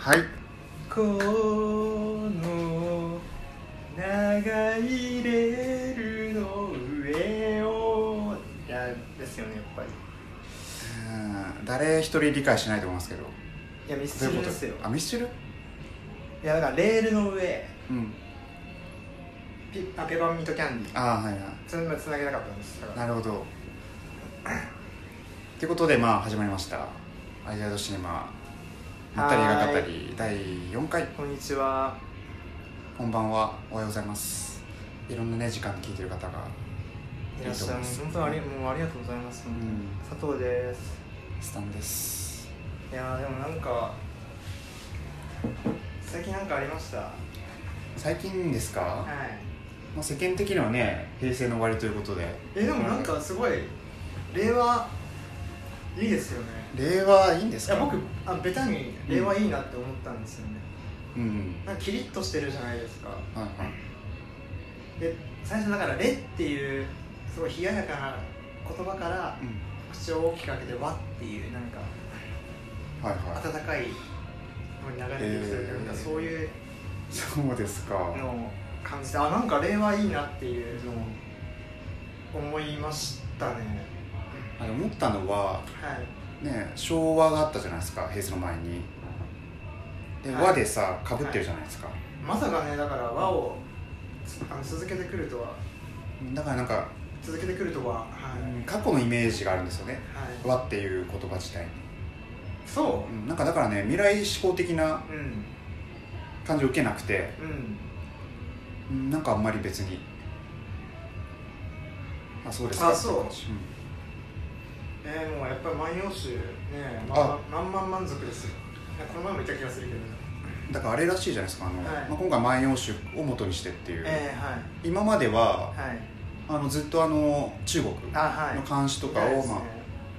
はい。この長いレールの上をいやですよねやっぱり。うん。誰一人理解しないと思いますけど。いやミスチルですよ。と？あミスチル？いやだからレールの上。うん。ピあペパーミントキャンディー。ああはいはい。それまでつなげなかったんです。なるほど。ってことでまあ始まりました「アイデアドシネマまったり映画語り」第4回。こんにちは。こんばんは。おはようございます。いろんなね時間に聞いてる方がいらっしゃいます。本当にありもうありがとうございます、ん。佐藤です。スタンです。いやーでもなんか最近なんかありました？は最近ですか、い。まあ、世間的にはね平成の終わりということで。えでもなんかすごい令和いいですよね。令和いいんですか？いや僕あベタに令和いいなって思ったんですよね、うん。なんかキリッとしてるじゃないですか。はいはい。で最初だから「レ」っていうすごい冷ややかな言葉からうん。口を大きく開けて「和」っていうなんかはいはい。温かいのに流れてきてるというか、えーそういうそうですか。のを感じてあなんか令和いいなっていうのを思いましたねあれ思ったのははい。ね昭和があったじゃないですか平成の前に。ではい。和でさかぶってるじゃないですか、まさかねだから和をつあの続けてくるとは。だからなんか、続けてくるとははい、うん過去のイメージがあるんですよね。はい、和っていう言葉自体に、そう。んなんかだからね未来志向的なううん。感じを受けなくてうん。うんなんかあんまり別に。あそうですか？あそう。って感じえー、もうやっぱり万葉集ねあま満々満足ですよ。この前も言った気がするけど。うんだからあれらしいじゃないですかあの、はい。まあ、今回「万葉集」を元にしてっていう、えー、はい。今までははい。あのずっとあの中国の漢詩とかを、ま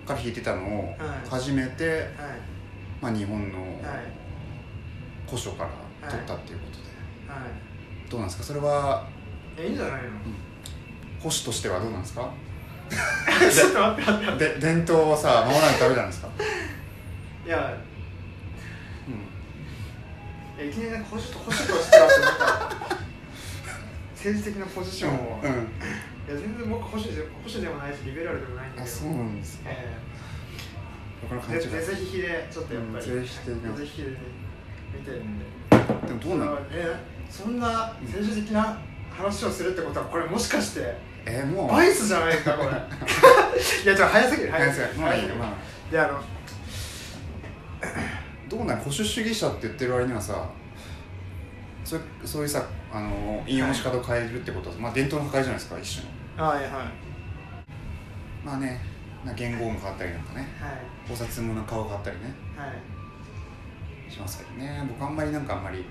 あ、から弾いてたのをはい。始めて、はい。まあ、日本のはい。古書から取ったっていうことで、はどうなんですか？それはいいんじゃないの？保守としてはどうなんですか？ちょっと待って待ってで 伝統をさ守らないとダメじゃないですか、いやういやいきなりなんか保守と保守としてはってなんか政治的なポジションを、ん、うん、いや全然僕保守で保守でもないしリベラルでもないんだけどあそうなんですか。え僕のえで勘違い。是非比でちょっとやっぱりうん是非的な是非比でね見てるんで。でもどうなの？えそんな政治的な話をするってことはこれもしかしてえー、もう。バイスじゃないかこれ。いやちょっと早すぎる。早すぎる。まあいいよまあ。いやあのどうなん保守主義者って言ってる割にはさそうそういうさあの引用の仕方を変えるってことは、まあ伝統の破壊じゃないですか一種の。はいはい。まあねな言語も変わったりなんかね。はい。お札もな顔が変わったりね。はい。しますけどね。僕あんまりなんかあんまり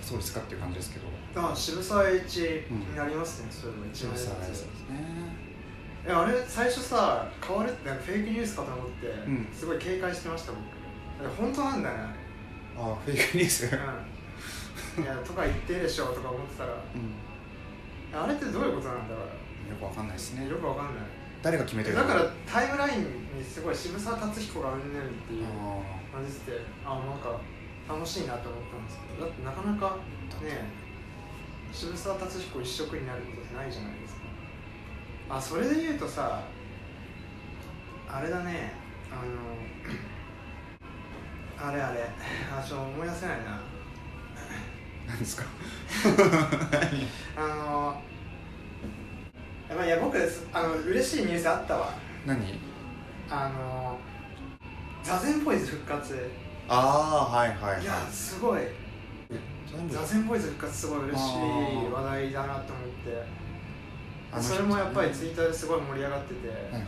そうですかっていう感じですけどあ渋沢栄一になりますね、そういうの一渋番沢ですね。えあれ最初さ変わるってなんかフェイクニュースかと思って、うん。すごい警戒してました僕あれ本当なんだね。あフェイクニュース？あれうん。いやとか言ってるでしょとか思ってたら。うん。あれってどういうことなんだろよくわかんないですね。うよくわかんない。誰が決めてるだからタイムラインにすごい渋沢達彦がうんぬんっていうあ感じてあなんか楽しいなと思ったんですけど。だってなかなかね渋沢達彦一色になることってないじゃないですか。あそれで言うとさあれだね。あの あれあれ。あちょっと思い出せないな。何ですか？あのいいや僕ですあの嬉しいニュースあったわ。何？あの座禅ボーイズ復活。ああはいはいはい。いやすごい座禅ボーイズ復活すごい嬉しい話題だなと思って。それもやっぱりツイッターですごい盛り上がってて、はいはい。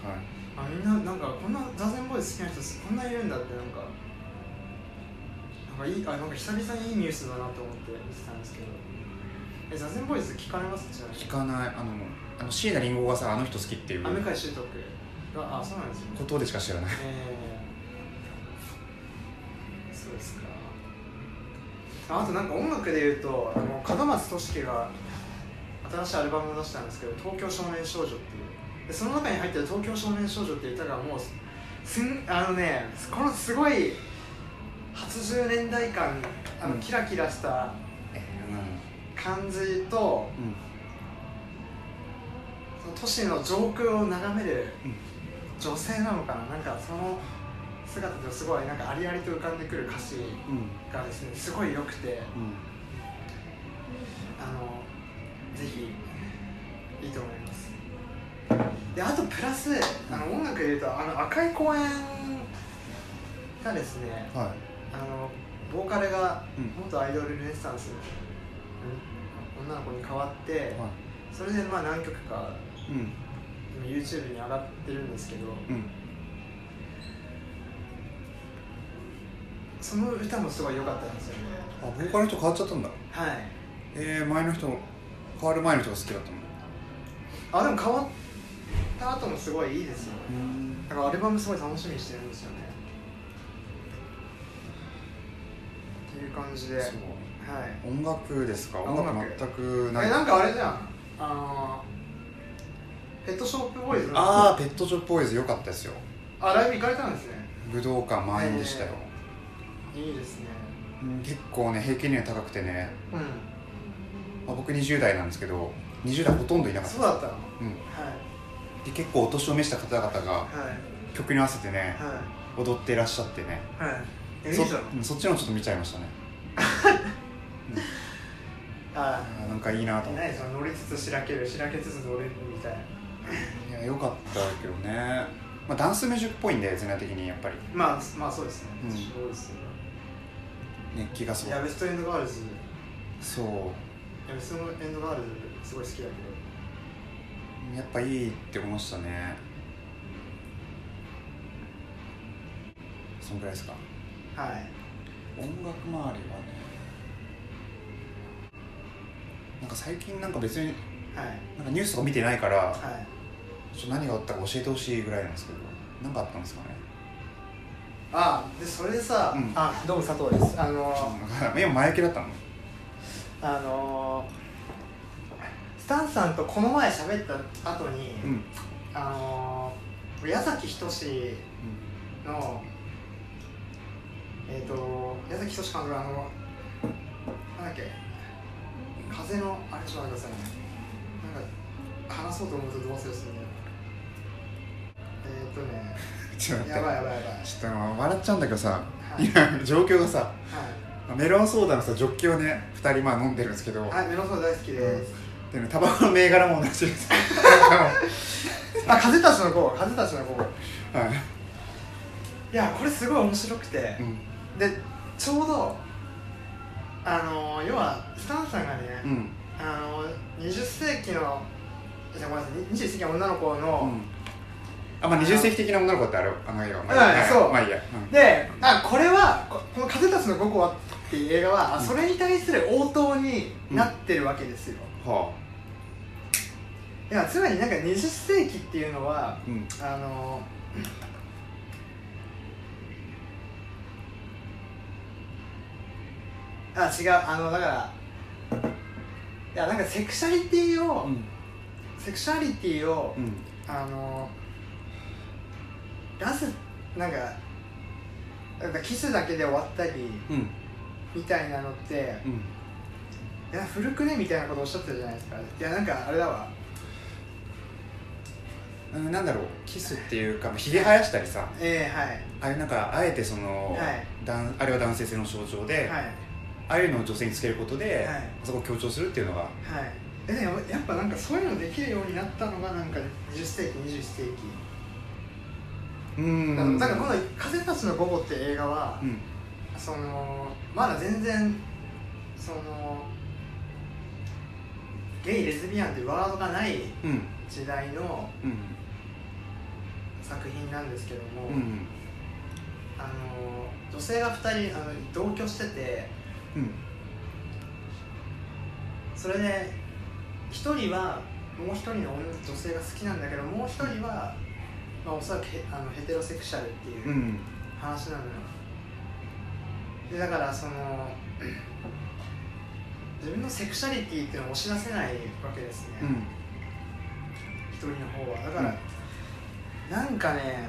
あみんななんかこんな座禅ボーイズ好きな人こんないるんだってなんか。なんかいいあなんか久々にいいニュースだなと思って見てたんですけど。え座禅ボーイズ聞かれます？聞かない。あのあの椎名林檎がさあの人好きっていう。あ向井秀徳があそうなんですよね。ことでしか知らない。えー、ああとなんか音楽で言うとあの門松俊樹が新しいアルバムを出したんですけど「東京少年少女」っていう。でその中に入ってる「東京少年少女」っていう歌がもうすんあのねこのすごい発80年代感あのうん。キラキラしたえ感じとうんうん。その都市の上空を眺めるうん。女性なのかな。なんかその姿ですごいなんかありありと浮かんでくる歌詞うんがですねすごい良くてうん。あのぜひいいと思います。であとプラスあの音楽でいうとあの赤い公園がですねはい。あのボーカルがうん。元アイドルルネッサンスの女の子に変わってはい。それでまあ何曲かうん。今 YouTube に上がってるんですけどうんその歌もすごい良かったんですよね。あボーカルの人変わっちゃったんだ。はい。えー、前の人変わる前の人が好きだったの。あでも変わった後もすごいいいですようん。だからアルバムすごい楽しみにしてるんですよね。っていう感じで。はい。音楽ですか？音音楽楽全くない。えなんかあれじゃん。あのペットショップボーイズの。ああペットショップボーイズ良かったですよ。あライブ行かれたんですね。武道館満員でしたよ、いいですね。うん結構ね平均年齢高くてね、うん。まあ、僕20代なんですけど20代ほとんどいなかったそうだったの？はうん、で結構お年を召した方々がいはい。曲に合わせてねは踊っていらっしゃってね。い。はいそそっちのちょっと見ちゃいましたね。あ あーなんかいいなとあ思って。何その乗りつつしらけるしらけつつ乗れるみたいな。いや良かったけどね、まあ、ダンスミュージックっぽいんで全体的にやっぱり。まあまあそうですね、うん。すごいですよ熱気がすごいいやベストエンドガールズ。いそう。やベストエンドガールズすごい好きだけど。やっぱいいって思いましたね。そんぐらいですか？はい。音楽周りはね。なんか最近なんか別にはい。なんかニュースとか見てないからはい。ちょっと何があったか教えてほしいぐらいなんですけど何かあったんですかね？あでそれでさ、うん。あどうも佐藤です。あの 今前置きだったの？あのスタンさんとこの前喋った後に、うん。あの矢崎仁のえっ、と矢崎仁監督のあのなんだっけ風のあれちょっと待ってくださいねなんか話そうと思うとどうするするんだよえっ、とねちょってやばいやばいやばいちょっと笑っちゃうんだけどさ、はい今状況がさはいメロンソーダのさジョッキをね2人まあ飲んでるんですけど、はい、メロンソーダ大好きです。でねタバコの銘柄も同じです あ、風たちの子、風たちの子。はい、いや、これすごい面白くてう、んで、ちょうど。あの要は、スタンさんがね、うんあの20世紀の。じゃ、ごめんなさい、20世紀の女の子の。あまあ20世紀的な女の子ってあるあの映画まはいそう。まあいいや、うん。で、あ、これは、ここの風たちの午後はっていう映画は、あそれに対する応答になってるわけですよ。はいや、つまり、なんか20世紀っていうのは。あうん。あのあ違う。あのだからいやなんかセクシャリティを、うん。セクシャリティを、うん。あの出すなんかなんかキスだけで終わったりうん。みたいなのってうん。いや古くねみたいなことおっしゃってたじゃないですか。いやなんかあれだわ。うんなんだろう。キスっていうかひげ生やしたりさ。ええはい。あれなんかあえてその、はい。男あれは男性性の象徴で、はい。ああいうのを女性につけることで、はい。そこを強調するっていうのが。はい。えでもやっぱなんかそういうのできるようになったのがなんか20世紀21世紀うん。だからこの「風たちの午後」って映画は、うん。そのまだ全然そのゲイレズビアンっていうワードがないうん。時代のうん。作品なんですけども、うん。あの女性が2人あの同居しててうん。それで1人はもう1人の女女性が好きなんだけどもう1人は、まあ、おそらくヘあのヘテロセクシャルっていううん。話なのよ。でだからその 自分のセクシャリティっていうのを押し出せないわけですね、うん。一人の方は。だから、なんかね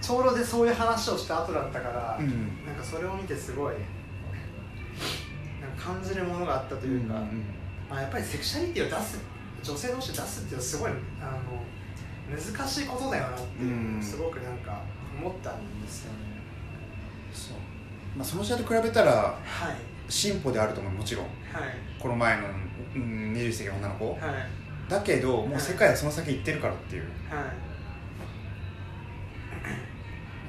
長老でそういう話をした後だったから、うん。なんかそれを見てすごいなんか感じるものがあったというか、まあ、やっぱりセクシャリティを出す女性同士で出すっていうのはすごいあの難しいことだよなってすごくなんか思ったんですよね、そう。まあその時代と比べたらはい。進歩であると思うもちろん。はい。この前の、うん、20世紀の女の子。はい。だけどもう世界はその先行ってるからっていう。はい。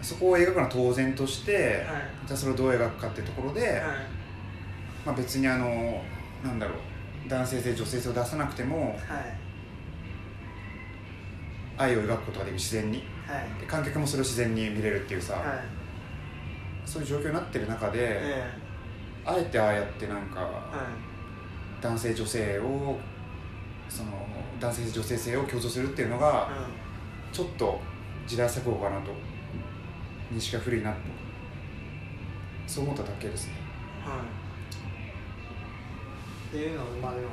そこを描くのは当然として、はい。じゃあそれをどう描くかっていうところで、はい。まあ、別にあのなんだろう男性性女性性を出さなくてもはい愛を描くことができる自然に。はい。で観客もそれを自然に見れるっていうさ、はい。そういう状況になってる中で、えあえてああやってなんかえはい。男性女性をその男性性女性性を強調するっていうのがちょっと時代錯誤かなと認識が古いなとそう思っただけですね。うんはい。っていうのをまあでも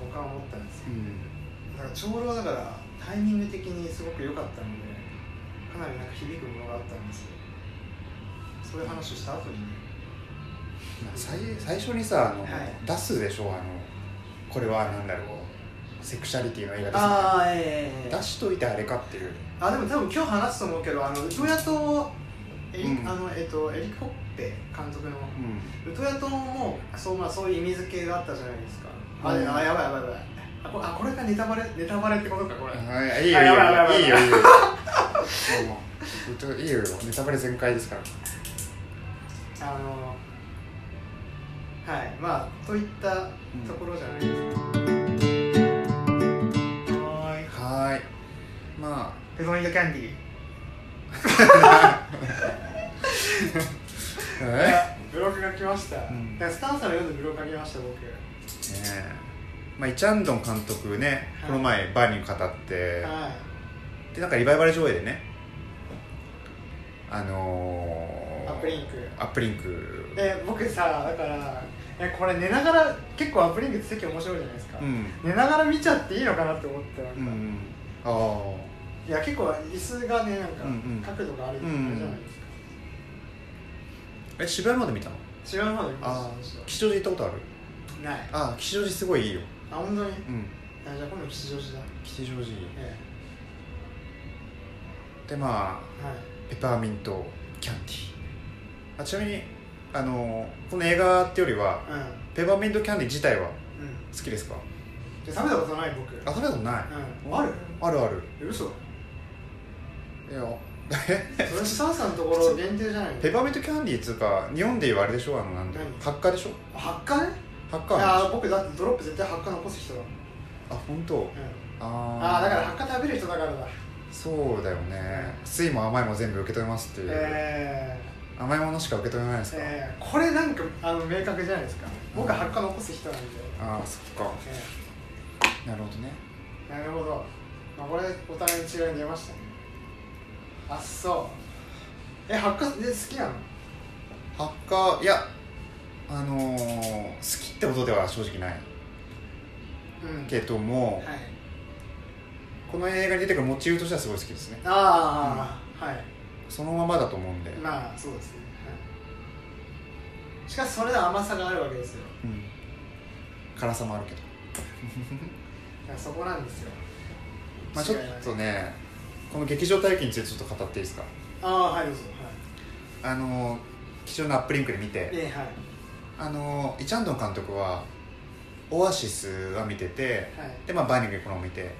僕は思ったんですよ。うん。だから長老だからタイミング的にすごく良かったのでかなりなんか響くものがあったんですよ。そういう話をした後にね。最最初にさあの、はい。出すでしょあのこれはなんだろうセクシャリティの映画ですね。ああええ出しといてあれかっていう。あでも多分今日話すと思うけどあのウトヤとエリ,、うん。あのえっとエリック・ホッペ監督のうん。ウトヤともそう,、まあ、そういう意味付けがあったじゃないですか、あうん。あやばいやばいやばいあこあこれがネタバレネタバレってことかこれ。はい、いいよあいいよいいよい。いよもういいよ。ネタバレ全開ですからあのはいまあといったところじゃないです。か、はーい。はーい。まペパーミントキャンディーあえブログが来ました、うん。スタンさんの読んでブログ書きました僕。ねえまあイチャンドン監督ね、はい。この前バーに語って、はでなんかリバイバル上映でね。あのー、アップリンク。アップリンク。で僕さだからえこれ寝ながら結構アップリンクって席面白いじゃないですか、うん。寝ながら見ちゃっていいのかなって思ってなんか、うんあいや結構椅子がねなんかうんうん。角度があるじゃないですか、あえ渋谷まで見たの？違うまで見たあ吉祥寺行ったことある？ない。ああ吉祥寺すごいいいよあ本当に？うん。あじゃあ今度吉祥寺だ。吉祥寺。えでまあえはい。ペパーミントキャンディー。あちなみにあのこの映画ってよりはうペパーミントキャンディー自体はんうん。好きですか？じゃあ食べたことない僕。あ食べたことない、うん。ある？あるある。え嘘？いや それスタンさんのところ限定じゃないの？ペパーミントキャンディーっつうか日本で言うあれでしょ？あのなんだ何？発火でしょ？発火ね発火いやあるでしょ僕だってドロップ絶対発火残す人だあ本当？うん。あああだからー発火食べる人だからだ。そうだよね。酸いも甘いも全部受け止めますっていう、え甘いものしか受け止めないですー、か、えー、これなんかあの明確じゃないですか。僕は発火残す人なんで、ああそっか。えなるほどね。ー、なるほど、まあ、これお互いに違いに出ましたね。あそう。え発火で好きなの？発火いやあのー、好きってことでは正直ない。うん。けども、はいこの映画に出てくるモチーフとしてはすごい好きですね。ああ、はい。そのままだと思うんで、まあそうですね、はい、しかしそれで甘さがあるわけですよ。うん、辛さもあるけど。そこなんですよ。まあちょっとねこの劇場体験についてちょっと語っていいですか？ああはいどうぞ。はあの貴重なアップリンクで見ていえはいあのイチャンドン監督はオアシスは見ててはい。でまあバーニングこのを見てはい。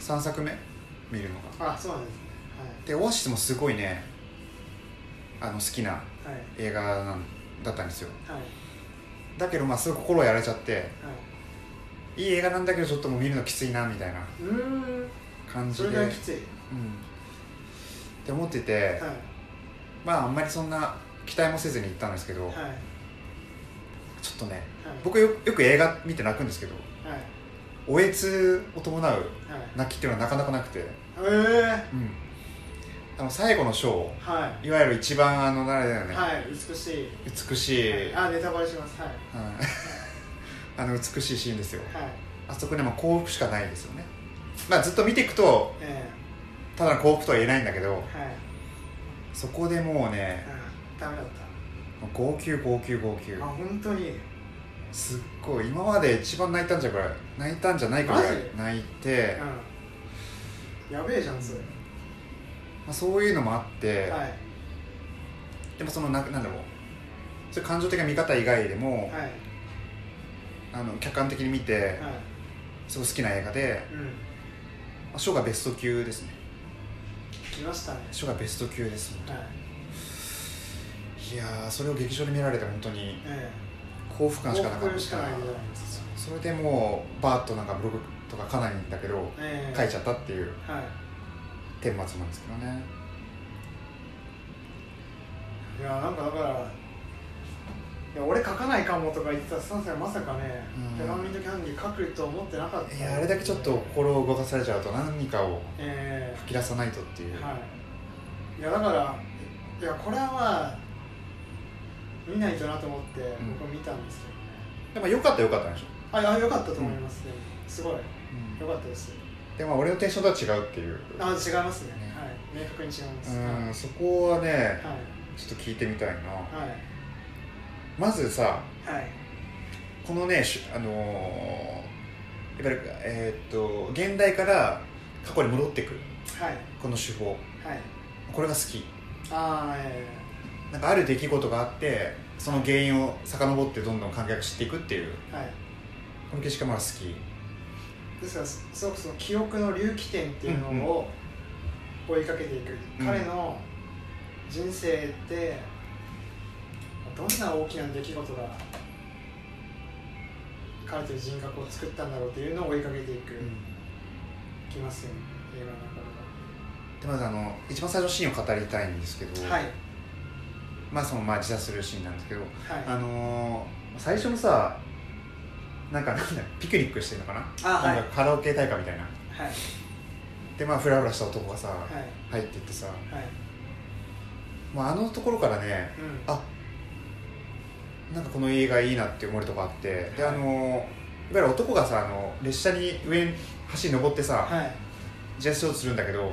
3作目？見るのがあそうなんですね。でオアシスもすごいねあの好きなはい。はい映画なんだったんですよ。はい。だけどまあすごい心をやられちゃってはい。いい映画なんだけどちょっともう見るのきついなみたいな感じで。れがきつい。うん。って思ってて、はい。まああんまりそんな期待もせずに行ったんですけど、はいはいちょっとねはい。僕よよく映画見て泣くんですけどはい。おえつを伴うはい。泣きっていうのはなかなかなくて、ええ。うん、あの最後の章はい。わゆる一番あのあれだよね、はい美しい。美しい、あネタバレします。はい。はい あの美しいシーンですよ。はい。あそこにはまあ幸福しかないですよね。まあずっと見ていくとえただの幸福とは言えないんだけどえはい。そこでもうねうんダメだっ号泣号泣号泣。たあ本当に。すっごい。今まで一番泣いたんじゃぐらい泣いたんじゃないかぐら泣いて、うん。やべえじゃんそれ。まあ、そういうのもあって、はい。でもそのななんだろう。そういう感情的な見方以外でも、はい。あの客観的に見てはい。すごい好きな映画で、うん。まあ、ショーがベスト級ですね。来ましたね。ショーがベスト級ですはいいやーそれを劇場で見られて本当にえ幸福え感しかなかったそれでもうバーッとなんかブログとかかなりんだけどええ。書いちゃったっていうはい。顛末なんですけどね。いやなんかだからいや俺書かないかもとか言ってたサンセはまさかねうん。ピラミッドキャンディー書くと思ってなかった。いやあれだけちょっと心を動かされちゃうと何かをえ吹き出さないとっていう、えはい。いやだからいやこれはまあ見ないとなと思ってん。僕見たんですけどね、でも良かった良かったんでしょ、あいや良かったと思いますね、すごい。良かったです。でも俺のテンションとは違うっていう。あ違いますね。ね。はい。明確に違います、うんそこはねはい。ちょっと聞いてみたいな。はい。まずさはい。このねしあのーいわゆるえーっと現代から過去に戻ってくる。はい。この手法。はい。これが好き。ああえなんかある出来事があってその原因を遡ってどんどん観客知っていくっていうえはい。この景色がまだ好き。ですからすすごくその記憶の隆起点っていうのを追いかけていく、うん。彼の人生ってどんな大きな出来事が彼という人格を作ったんだろうっていうのを追いかけていく、きますよね映画のでまずあの一番最初のシーンを語りたいんですけど、はいまあそのまあ自殺するシーンなんですけど、はい。あのー最初のさなんかなんだピクニックしてるのかな？なんかカラオケ大会みたいな。はい。でまあフラフラした男がさ、はい。入っていってさはい。もうあのところからねうん。あなんかこの映画いいなって思うとこあってであのーいわゆる男がさあの列車に上に橋に登ってさ、はい。自殺しようとするんだけどはい。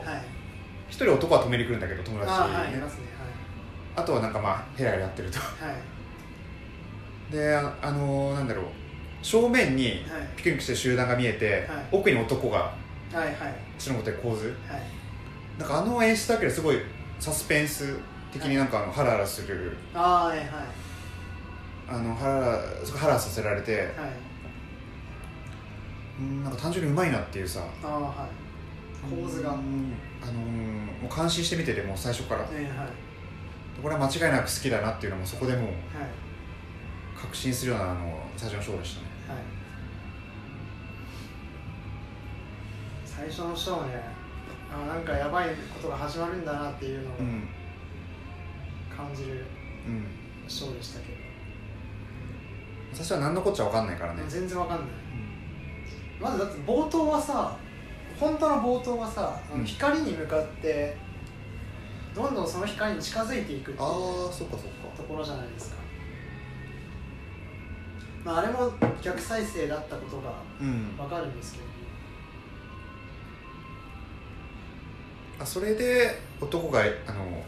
一人男は止めに来るんだけど友達あにね。ねあとはなんかまあヘラヘラやってると。はい。はいであ、あのーなんだろう。正面にはい。ピクニックしてる集団が見えて、はい。奥に男が白のことで構図。はい。なんかあの演出だけですごいサスペンス的になんかあのハラハラする。はいはい。あのハラハラハラさせられて。はい。うんなんか単純にうまいなっていうさ。ああはい。構図が。あのーもう感心して見ててもう最初から。いはいはいこれは間違いなく好きだなっていうのもそこでもう確信するようなあの最初のショーでしたね。はい。最初のショーねあなんかやばいことが始まるんだなっていうのをうん。感じるうんショーでしたけど、最初は何のこっちゃ分かんないからね。全然わかんない。まずだって冒頭はさ本当の冒頭はさあうん。の光に向かってどんどんその光に近づいていくっていうああそっかそっか。ところじゃないですか、まあ、あれも逆再生だったことがうん。わかるんですけどあそれで男があの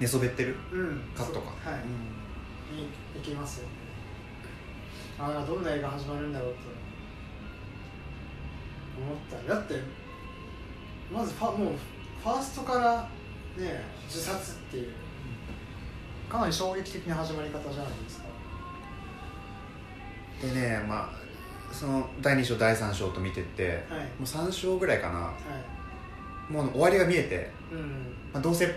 寝そべってる？うん。カットか。はい、に行きますよね。ああどんな映画始まるんだろうと思った。だってまずファもうファーストからね自殺っていう。かなり衝撃的な始まり方じゃないですか。でねまあその第2章第3章と見てってはい。もう3章ぐらいかな。はい。もう終わりが見えて、うん。まあ、どうせ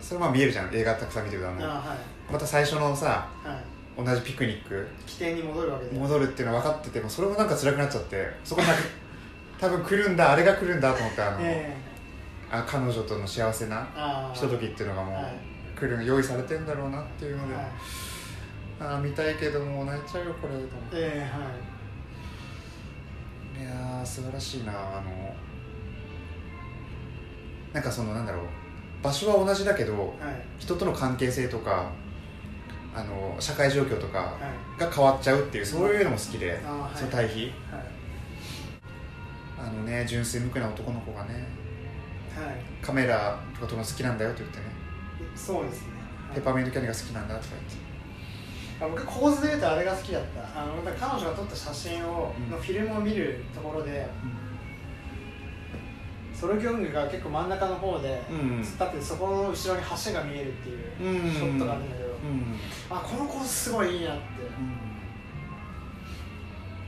それはまあ見えるじゃん。映画たくさん見てるとあのああはい。また最初のさはい。同じピクニック起点に戻るわけで戻るっていうの分かっててもそれもなんか辛くなっちゃってそこになんか 多分来るんだあれが来るんだと思ってあの、えあ彼女との幸せなひとときっていうのがもう、はい。来るの用意されてんだろうなっていうので、はい。あー見たいけどもう泣いちゃうよこれと思って。ええはい。いやー素晴らしいなあのなんかそのなんだろう場所は同じだけどはい。人との関係性とかあの社会状況とかはい。が変わっちゃうっていうそういうのも好きで、その対比。はい。あのね純粋無垢な男の子がねはいカメラとか撮るの好きなんだよって言ってね。そうですね。ペパーミントキャンディーが好きなんだとかあ僕構図で言うとあれが好きだった。あの彼女が撮った写真を、うん。のフィルムを見るところでソロギョングが結構真ん中の方で言ってうん。突っ立ってそこの後ろに橋が見えるっていううん。ショットがあるんだけど、うん。あこの構図すごいいいなって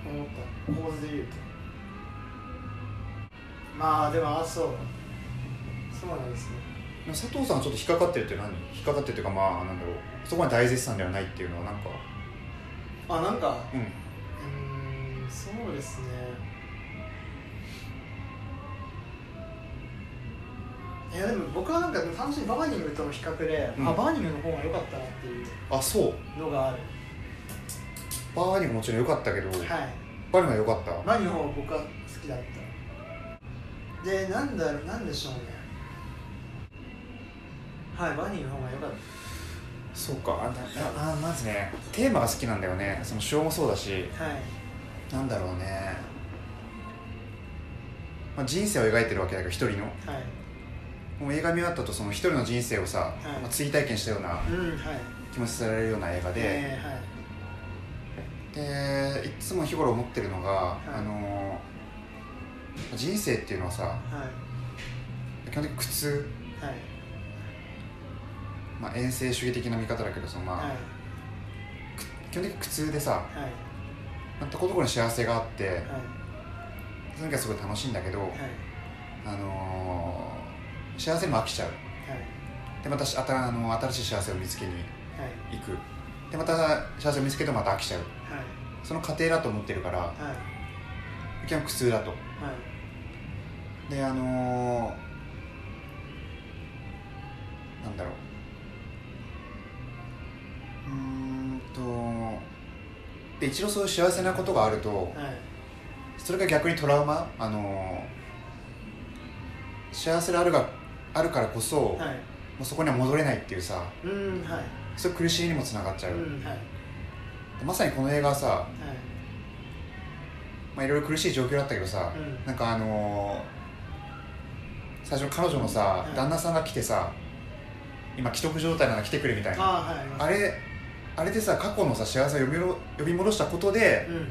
思った。構図で言うと。まあでもあそうそうなんですね佐藤さんはちょっと引っかかってるって何？引っかかってるっていうかまあなんだろう。そこまで大絶賛ではないっていうのはなんか？あなんか？うん。うーんそうですね。いやでも僕はなんか単純にバーニングとの比較で、うん。あバーニングの方が良かったなっていうあそう。のがある。バーニングもちろん良かったけど、はい。バーニングは良かった？バーニングの方が僕は好きだった。でなんだろうなんでしょうねはいバーニングの方が良かっそうかあなあまずねテーマが好きなんだよね。その詩もそうだし。たはい。なんだろうね、まあ、人生を描いてるわけだけど一人の。はい。もう映画見終わったとその一人の人生をさ、い。まあ、追体験したようなうんはい。気持ちされるような映画で、えーはい。でいつも日頃思ってるのが、い。あの人生っていうのはさはい。基本的に苦痛、はいまあ、遠征主義的な見方だけどその、まあはい。基本的に苦痛でさはい。まあとこどころに幸せがあってはい。その時はすごい楽しいんだけど、はい。あのー幸せにも飽きちゃう。はい。でまたしあたあの新しい幸せを見つけにはい。行く。でまた幸せを見つけてもまた飽きちゃう。はい。その過程だと思ってるからはい。基本苦痛だと。はい。であのーなんだろうとで一度そういう幸せなことがあるとはいそれが逆にトラウマあのー幸せであるがあるからこそ、もはい。うそこには戻れないっていうさうんはい。そういう苦しみにもつながっちゃう、うんはい。でまさにこの映画はさ、はい。まあ、いろいろ苦しい状況だったけどさ、うん。なんかあのー最初彼女のさ、はい。旦那さんが来てさ今既得状態なら来てくれみたいな。ああはい。あれあれでさ過去のさ幸せを呼びろ呼び戻したことでうん。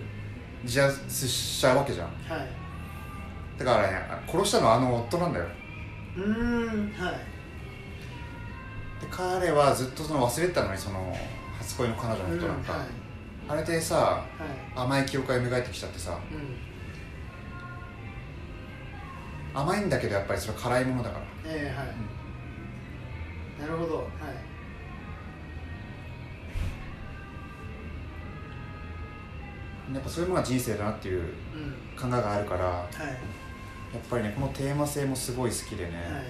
自殺しちゃうわけじゃん。はい。だからね殺したのはあの夫なんだよ。うーんはい。で彼はずっとその忘れてたのにその初恋の彼女のことなんか、うんはい。あれでさはい。甘い記憶が蘇ってきちゃってさ。うん。甘いんだけどやっぱりそれは辛いものだから。ええはい。なるほどはいやっぱそういうものが人生だなっていううん。考えがあるからやはい。っぱりねこのテーマ性もすごい好きでね、はい。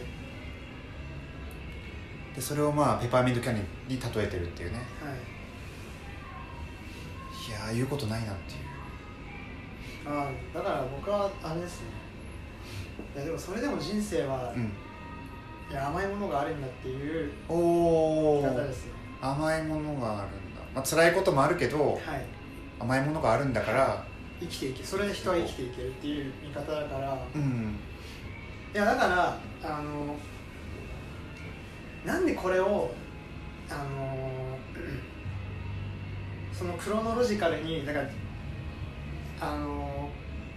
でそれをまあペパーミントキャンディーに例えてるっていうね。はい。いやー言うことないなっていう。ああだから僕はあれですね。いやでもそれでも人生は、うん。いや甘いものがあるんだっていうおお方ですね甘いものがあるんだ。まあ辛いこともあるけどはい甘いものがあるんだから生きていけそれで人は生きていけるっていう見方だから。うん。いやだからあのなんでこれをあのそのクロノロジカルにだからあの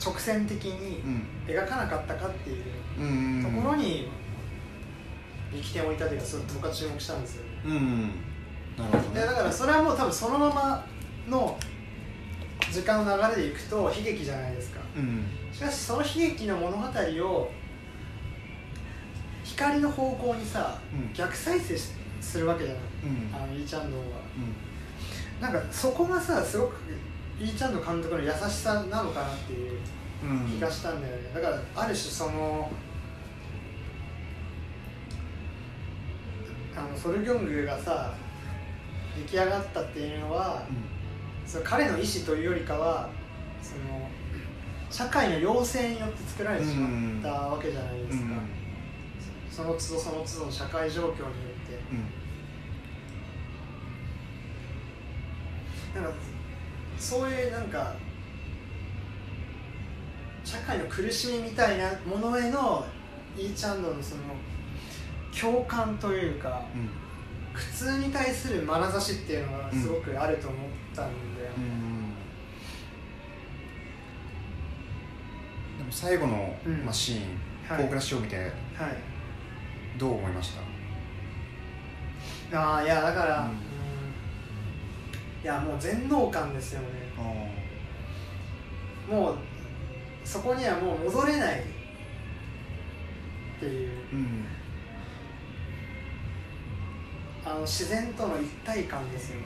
直線的にうん。描かなかったかっていううんところに力点を置いたというかすごい僕は注目したんですようん。なるほどね。でだからそれはもう多分そのままの時間の流れでいくと悲劇じゃないですか。うん。しかしその悲劇の物語を光の方向にさ、うん。逆再生しするわけじゃない。うん。あのイーチャンドンは。うん。なんかそこがさすごくイーチャンドン監督の優しさなのかなっていううん。気がしたんだよね。だからある種そのあのソルギョングがさ出来上がったっていうのは、その彼の意思というよりかはその社会の要請によって作られてしまったわけじゃないですか、うん。その都度その都度の社会状況によって。うん。なんかそういうなんか社会の苦しみみたいなものへのイーチャンドのその共感というかうん苦痛に対する眼差しっていうのがすごくあると思ったんで、うんでも最後の、うん。まあ、シーン、はい。大倉シを見てはい。どう思いました？ああいやだから、うん。うん。いやもう全能感ですよね。もうそこにはもう戻れないっていう。うんあの自然との一体感ですよ。ね、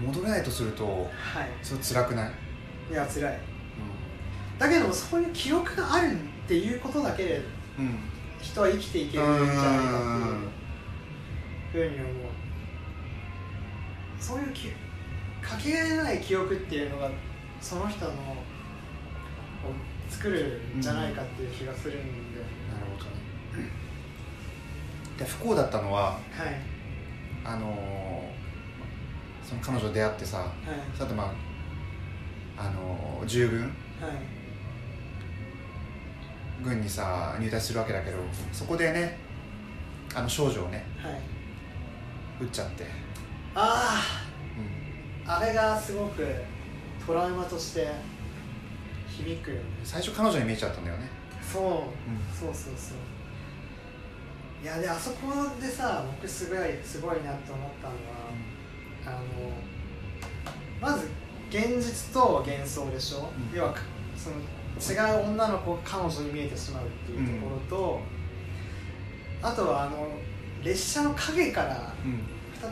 うん、戻れないとするとはい。それ辛くない、いや辛い。だけどもそこに記憶があるっていうことだけでうん。うん人は生きていけるんじゃないかっていうふうに思う。そういうきかけがえのない記憶っていうのがその人のを作るんじゃないかっていう気がするんで、なるほどねで不幸だったのははい。あのーその彼女と出会ってさはい。その後まああのー従軍？はい。軍にさ入隊するわけだけどそこでねあの少女をねはい。撃っちゃって、あうん、ああれがすごくトラウマとして響くよね。最初彼女に見えちゃったんだよね、そう。うん。そうそうそういやであそこでさ僕すごいすごいなって思ったのはあのまず現実と幻想でしょ、うん。要はかその違う女の子が彼女に見えてしまうっていうところと、あとはあの列車の影からうん。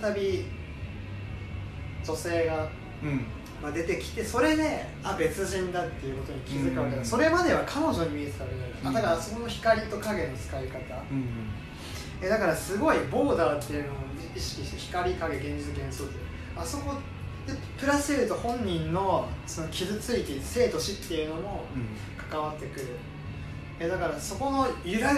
再び女性が、うん。まあ、出てきてそれであ別人だっていうことに気づくわけだ、うんそれまでは彼女に見えてたわけじゃない。だからその光と影の使い方。うんえだからすごいボーダーっていうのを意識して光影現実幻想っていう。あそこでプラスで言うと本人のその傷ついている生と死っていうのもうん関わってくる。えだからそこの揺ら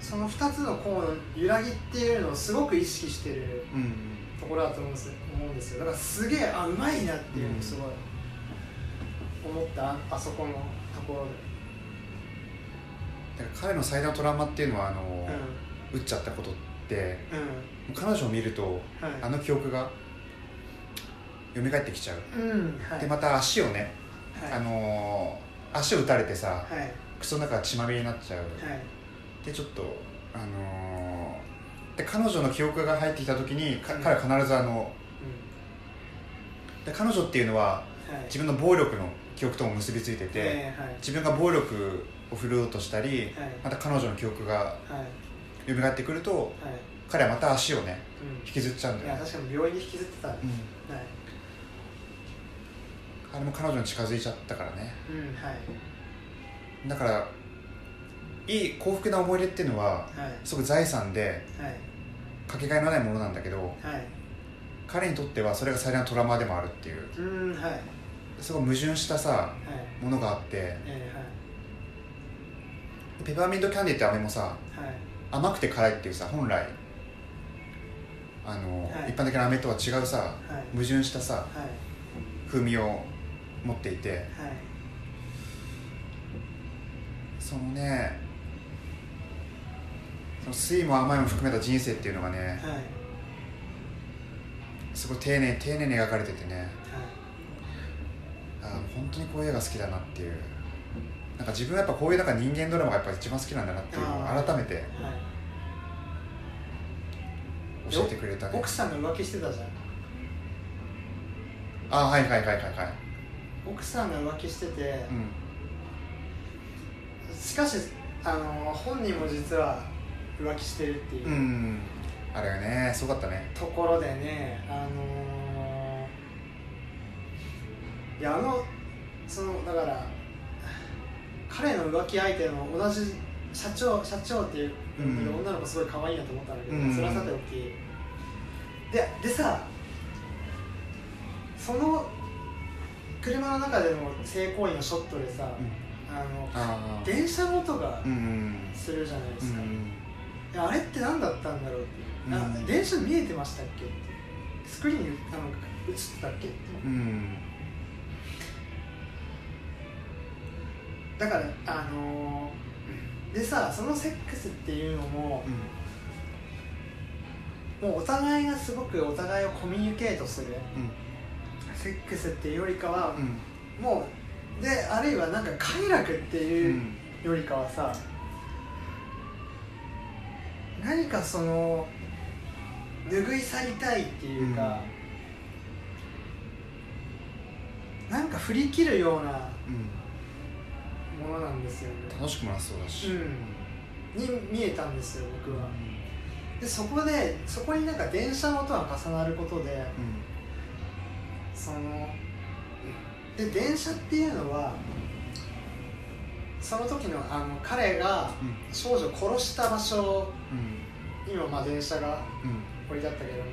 その2つの項の揺らぎっていうのをすごく意識してるうん。ところだと思うんです思うんですよ。だからすげえあうまいなっていうのをすごい思ったああそこのところだから彼の最大のトラウマっていうのはあので撃っちゃったことってうん。彼女を見るとうんはい。あの記憶が蘇ってきちゃう、うんはい。でまた足をね、はい。あのー足を打たれてさはい。靴の中が血まみれになっちゃう、はい。でちょっとあのーで彼女の記憶が入ってきた時にかうん。彼は必ずあので彼女っていうのは自分の暴力の記憶とも結びついてて、自分が暴力を振るおうとしたりはいまた彼女の記憶がはい蘇ってくるとはい。彼はまた足をねうん。引きずっちゃうんいやだよね、確かに病院に引きずってた、はい。うんあれも彼女に近づいちゃったからね。うんはい。だからいい幸福な思い出っていうのははい。すごく財産ではい。かけがえのないものなんだけどはい。彼にとってはそれが最大のトラウマでもあるっていう。うんはい。はいすごい矛盾したさものがあって。えペパーミントキャンディーって飴もさー、はいはい甘くて辛いっていうさ本来。あの、はい。一般的な飴とは違うさはい。矛盾したさはい。風味を持っていて。はい。そのねその酸いも甘いも含めた人生っていうのがねはい。すごい丁寧丁寧に描かれててね。あー本当にこういう映画好きだなっていうなんか自分はやっぱこういうなんか人間ドラマがやっぱ一番好きなんだなっていうのを改めてはい。教えてくれたね奥さんが浮気してたじゃん。あーはいはいはいはいはい。奥さんが浮気してて、うん。しかしあの本人も実は浮気してるっていう。う、ん。あれがねすごかったね。ところでねあのーいやあのそのだから彼の浮気相手の同じ社長社長っていう、うん女の子すごい可愛いなと思ったんだけど、うん。それはさておき。ででさその車の中での性行為のショットでさ、あのああ電車の音がうんうんするじゃないですか、うんあれって何だったんだろうって、あう。ん。電車見えてましたっけってスクリーンにあの映ってたっけってうんだからあのーでさそのセックスっていうのももうお互いがすごくお互いをコミュニケートするうん。セックスっていうよりかは、うん。もうであるいはなんか快楽ってういうんよりかはさ、何かその拭い去りたいっていうか、なんか振り切るようなうんものなんですよね、楽しくもなさそうだし。うん、に見えたんですよ僕は。でそこでそこになんか電車の音が重なることでうん。そので電車っていうのはその時のあの彼がうん。少女を殺した場所うん。にもまあ電車がうん。置いてあったけども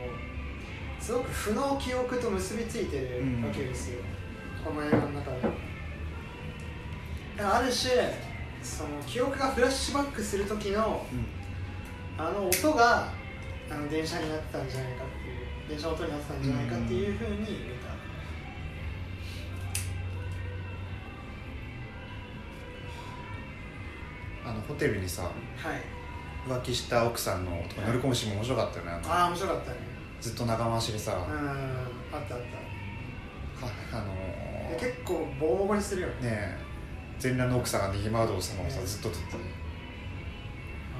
すごく負の記憶と結びついてるわけですよ、この映画の中である種その記憶がフラッシュバックする時のうん。あの音があの電車になってたんじゃないかっていう電車の音になってたんじゃないかっていうふうに見た、あのホテルにさはい。浮気した奥さんのとか乗り込むシーンも面白かったよねあの。ああ面白かったね。ずっと長回しでさ、うんはあったあった。あので結構ボコボコにするよね。ねえ全裸の奥さんが逃げ惑う様をさねずっと撮ってて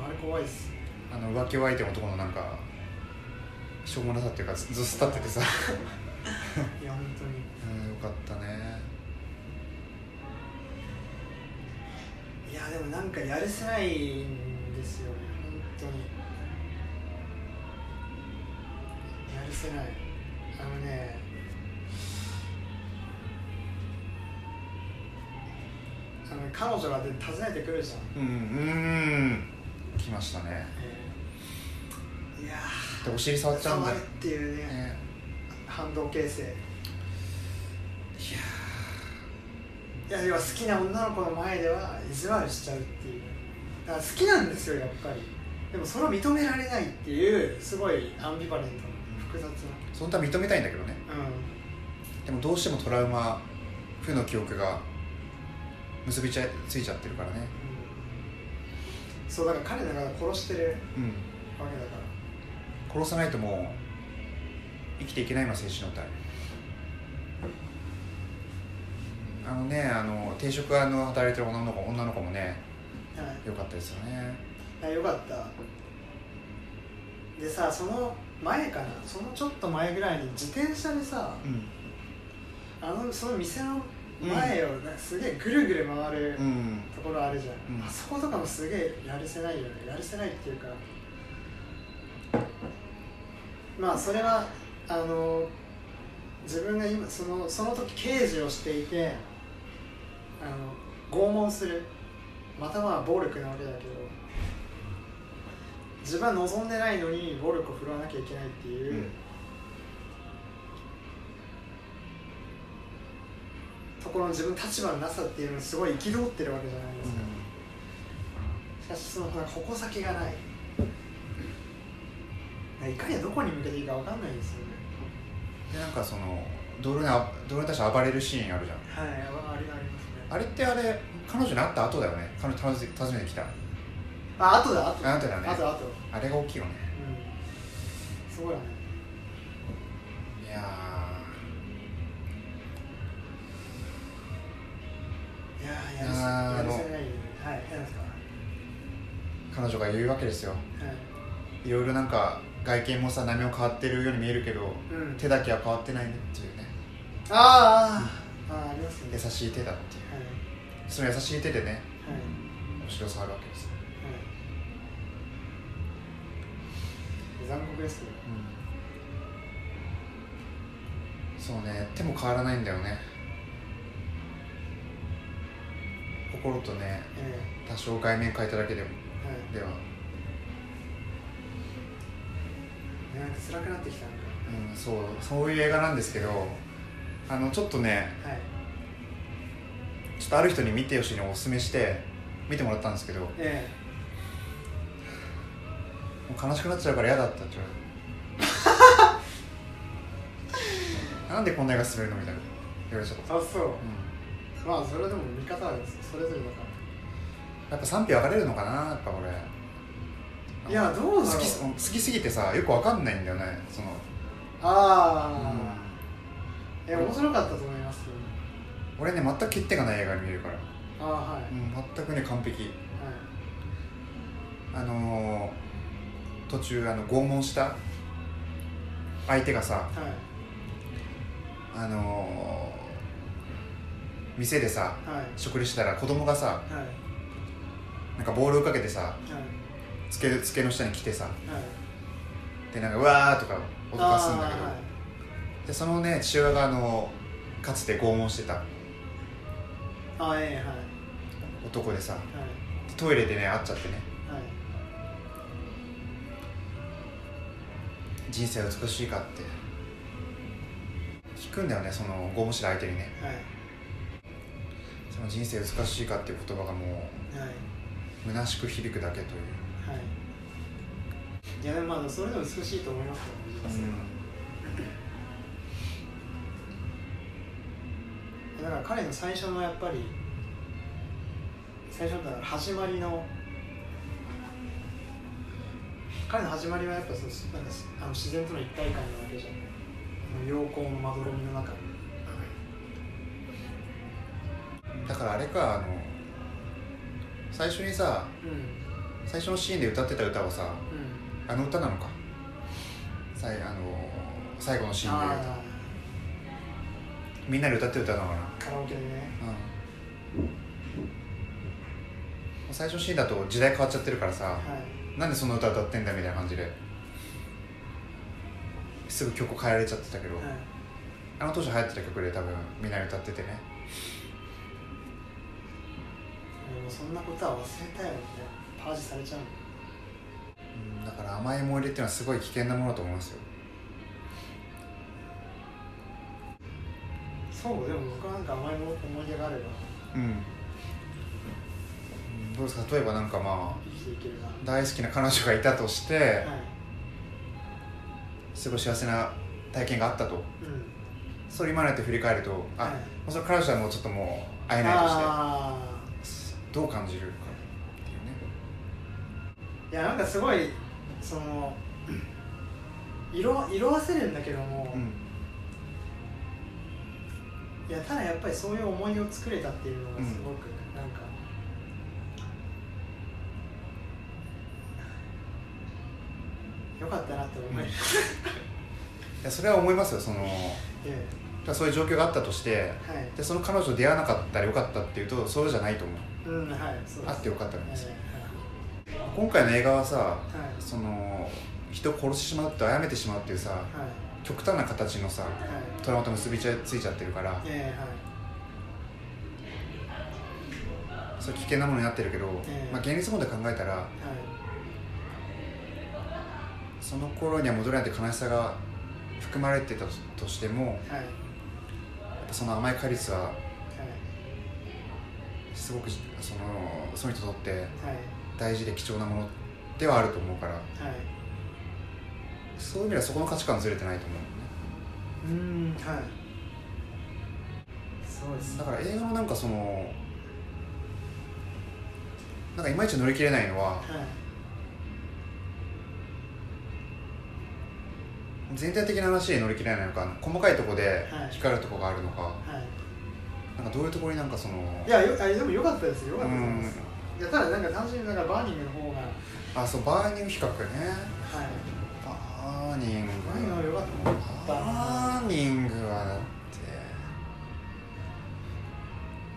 あれ怖いっす。あの浮気相手の男のなんかしょうもなさっていうかずずっと立っててさ。いや本当に。うんよかったね。いやでもなんかやるせないんですよね本当に。やるせない。あのねの彼女がで訪ねてくるじゃん、うんうん来ましたね。えー。いやでお尻触っちゃうんだよ。触るっていうね。ね。反動形成いやいや要は好きな女の子の前では意地悪しちゃうっていう。だから好きなんですよやっぱり。でもそれを認められないっていうすごいアンビバレントな複雑な。本当は認めたいんだけどね。うでもどうしてもトラウマ負の記憶が結びちゃついちゃってるからね。ん、うん、そうだから彼らが殺してるうん。わけだから。殺さないともう生きていけないのは精神の体あのねあの定食屋の働いてる女の子女の子もねはい。良かったですよね。いやよかった。でさその前かな。そのちょっと前ぐらいに自転車でさうん。あのその店の前を、ねすげえぐるぐる回るうん。ところあるじゃん、うん。あそことかもすげえやるせないよね。やるせないっていうか。まあそれはあの自分が今そのその時刑事をしていてあの拷問する。または暴力なわけだけど。自分は望んでないのに暴力を振るわなきゃいけないっていう、うんところの自分の立場のなさっていうのにすごい憤ってるわけじゃないですか、しかしその矛先がない。いかにどこに向けていいか分かんないんですよね。でなんかその道路に対して暴れるシーンあるじゃん。はいあありありますね。あれってあれ彼女に会った後だよね。彼女訪ねて訪ねてきた。あ後だ後あ後だね。後後あれが大きいよね。うん。そうだね。いややーやるいやーせやるせないよねはい何ですかー彼女が言うわけですよ。はい。いろいろなんか外見もさ波も変わってるように見えるけどうん。手だけは変わってないねっていうね。あーあーあーありますね。優しい手だっていう。はい。その優しい手でねはい。お尻を触るわけですよ、はい。残酷ですけどそうね。手も変わらないんだよね心とねえ多少外面変えただけでも。えはい。では、なんか辛くなってきたうん、そうそういう映画なんですけどあのちょっとねはい。ちょっとある人に見てほしいのをおすすめして見てもらったんですけどもえ。う悲しくなっちゃうから嫌だったって言われて。なんでこんな映画進めるのみたいな。言われちゃった、えあそう。うん、まあそれでも見方はそれぞれだかやっぱ賛否分かれるのかなやっぱ俺いやどうだろう。好きす好きすぎてさよくわかんないんだよねその、ああ、いや面白かったと思います俺ね全く欠点がない映画に見えるから、ああはい、うん、全くね完璧。はい。あのー途中あの拷問した。相手がさはい。あのー店でさはい。食事してたら子供がさはい。なんかボールをかけてさはい。机机の下に来てさはい。でなんかうわーとか脅かすんだけど、あでそのね父親があのかつて拷問してた。ーはいあーええはい。男でさはい。トイレでね会っちゃってね。はい。人生は美しいかって。聞くんだよねその拷問してる相手にね。はいその人生美しいかっていう言葉がもはい。う虚しく響くだけという。はい。いやでもまあそれでも美しいと思いますよ人生だから彼の最初のやっぱり最初だから始まりの彼の始まりはやっぱそうなんかあの自然との一体感なわけじゃん。あの陽光のまどろみの中にあれかあの最初にさうん。最初のシーンで歌ってた歌はさうん。あの歌なのか。さいあの最後のシーンであみんなで歌ってる歌なのかな。あカラオケでね。うん。最初のシーンだと時代変わっちゃってるからさはい。なんでその歌歌ってんだみたいな感じで。すぐ曲変えられちゃってたけど、はい。あの当時流行ってた曲で多分みんなで歌っててねもそんなことは忘れたよみたいなパージされちゃうの。うんだから甘い思い出っていうのはすごい危険なものだと思いますよ。そうでも僕はなんか甘い思い出があればうん。どうですか？例えばなんかまあ大好きな彼女がいたとしてはい。すごい幸せな体験があったと。うん。それ今になって振り返るとあ、はい。それ彼女はもうちょっともう会えないとして。あどう感じるかっていうね。ーいやなんかすごいその 色色あせるんだけども、うん。いやただやっぱりそういう思い出を作れたっていうのがすごくなんか、よかったなって思います、いやそれは思いますよその えそういう状況があったとしてえはい。でその彼女と出会わなかったらよかったっていうとそうじゃないと思うあってよかったんですよ。え今回の映画はさえはい。はいその人を殺してしまうって殺めてしまうっていうさはい。極端な形のさはい。トラウマと結びついちゃってるからええはい。それ危険なものになってるけど、ええ。まあ、現実問題考えたらはい。その頃には戻れないって悲しさが含まれてたとしてもはい。やっぱその甘い果実ははいすごくそのその人にとってはい。大事で貴重なものではあると思うからはい。そういう意味ではそこの価値観ずれてないと思うのね。うんはい。そうですだから映画のなんかそのなんかいまいち乗り切れないのははい。全体的な話で乗り切れないのか細かいところではい。光るところがあるのか、はいなんかどういうところになんかそのいやよあでもよかったですよ。よかったと思いまうん。すいやただなんか単純になんかバーニングの方が。はいあそうバーニング比較ね。バーニングバーニングの方がよかったな。バーニングはだって。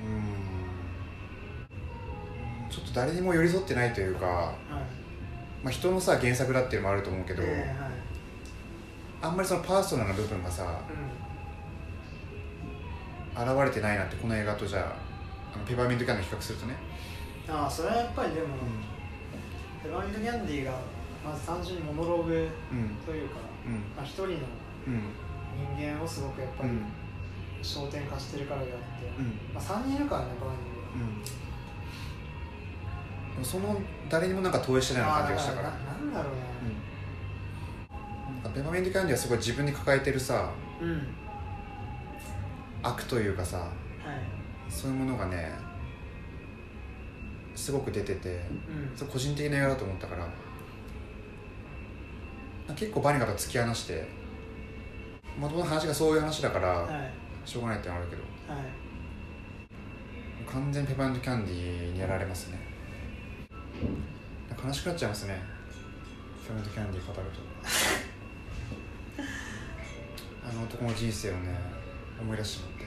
うん。ちょっと誰にも寄り添ってないというか、はい。まあ、人のさ原作だっていうのもあると思うけど、ええはい。あんまりそのパーソナルな部分がさうん現れてないなってこの映画とじゃああのペパーミントキャンディー比較するとね、ああそれはやっぱりでも、ペパーミントキャンディーがまず単純にモノローグうん。というか、うん。まあ、一人のうん。人間をすごくやっぱりうん。焦点化してるからであって、うん。まあ、3人いるからねバーニングがうん。その誰にもなんか投影してないような感じがしたから。ななんだろうなんかペパーミントキャンディーはすごい自分に抱えてるさなうん悪というかさはい。そういうものがねすごく出ててうん。個人的な映画だと思ったからう結構バニラと突き放してもともと話がそういう話だからはい。しょうがないってのはあるけどはい。完全にペパントキャンディーにやられますね。悲しくなっちゃいますね。ペパントキャンディー語ると。あの男の人生をね思い出してしまって、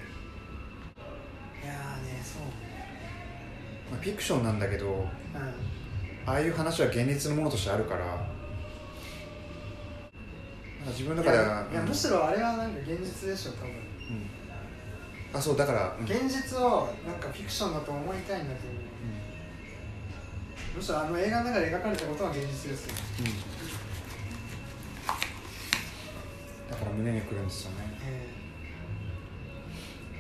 いやーねそうまあ、フィクションなんだけどうん。ああいう話は現実のものとしてあるからなんか自分の中ではいやうん。むしろあれはなんか現実でしょ多分。うん。あそうだから、うん。現実をなんかフィクションだと思いたいんだと思う。むしろあの映画の中で描かれたことは現実ですよ、うん。だから胸にくるんですよね。え